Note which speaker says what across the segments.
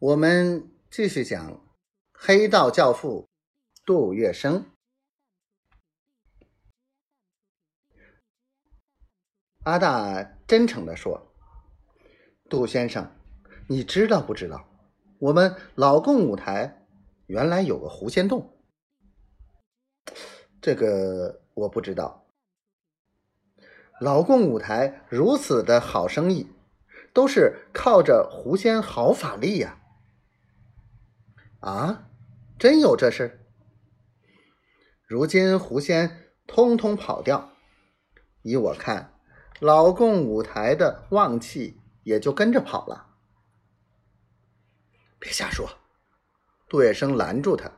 Speaker 1: 我们继续讲黑道教父杜月笙。阿大真诚的说：“杜先生，你知道不知道，我们老共舞台原来有个狐仙洞？这个我不知道。老共舞台如此的好生意，都是靠着狐仙好法力呀。”，啊真有这事？如今狐仙通通跑掉，依我看，老共舞台的旺气也就跟着跑了。别瞎说！杜月笙拦住他：“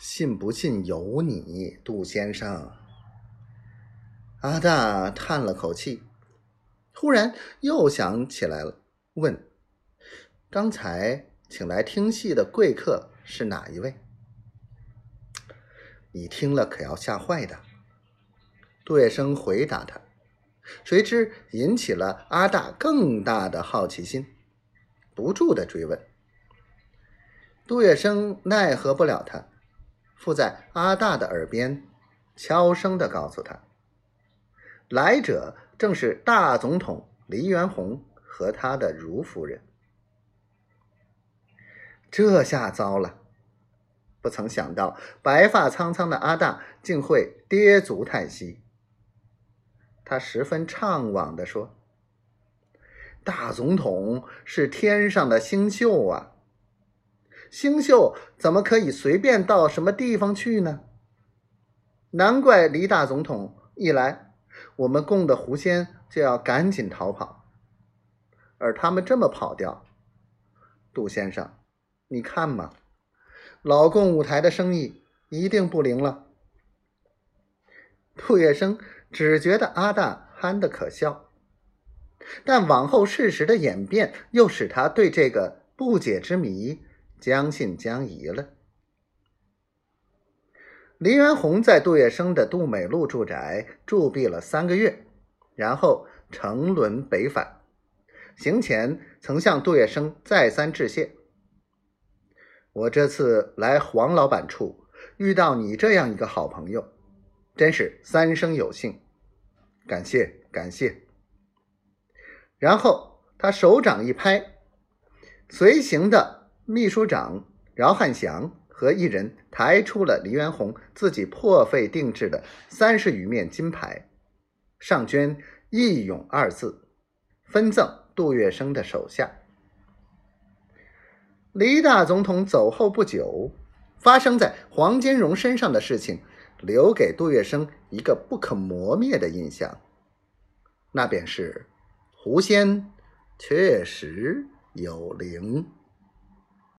Speaker 1: 信不信由你，杜先生。”阿大叹了口气，忽然又想起来了，问：“刚才？”请来听戏的贵客是哪一位？你听了可要吓坏的。杜月笙回答他，谁知引起了阿大更大的好奇心，不住的追问。杜月笙奈何不了他，附在阿大的耳边，悄声的告诉他：来者正是大总统黎元洪和他的如夫人。这下糟了！不曾想到，白发苍苍的阿大竟会跌足叹息。他十分怅惘地说：“大总统是天上的星宿啊，星宿怎么可以随便到什么地方去呢？难怪黎大总统一来，我们供的狐仙就要赶紧逃跑，而他们这么跑掉，杜先生。”你看嘛，老共舞台的生意一定不灵了。杜月笙只觉得阿大憨的可笑，但往后事实的演变又使他对这个不解之谜将信将疑了。黎元洪在杜月笙的杜美路住宅驻避了三个月，然后乘轮北返，行前曾向杜月笙再三致谢。我这次来黄老板处，遇到你这样一个好朋友，真是三生有幸，感谢感谢。然后他手掌一拍，随行的秘书长饶汉祥和一人抬出了黎元洪自己破费定制的三十余面金牌，上捐“义勇”二字，分赠杜月笙的手下。黎大总统走后不久，发生在黄金荣身上的事情，留给杜月笙一个不可磨灭的印象，那便是狐仙确实有灵。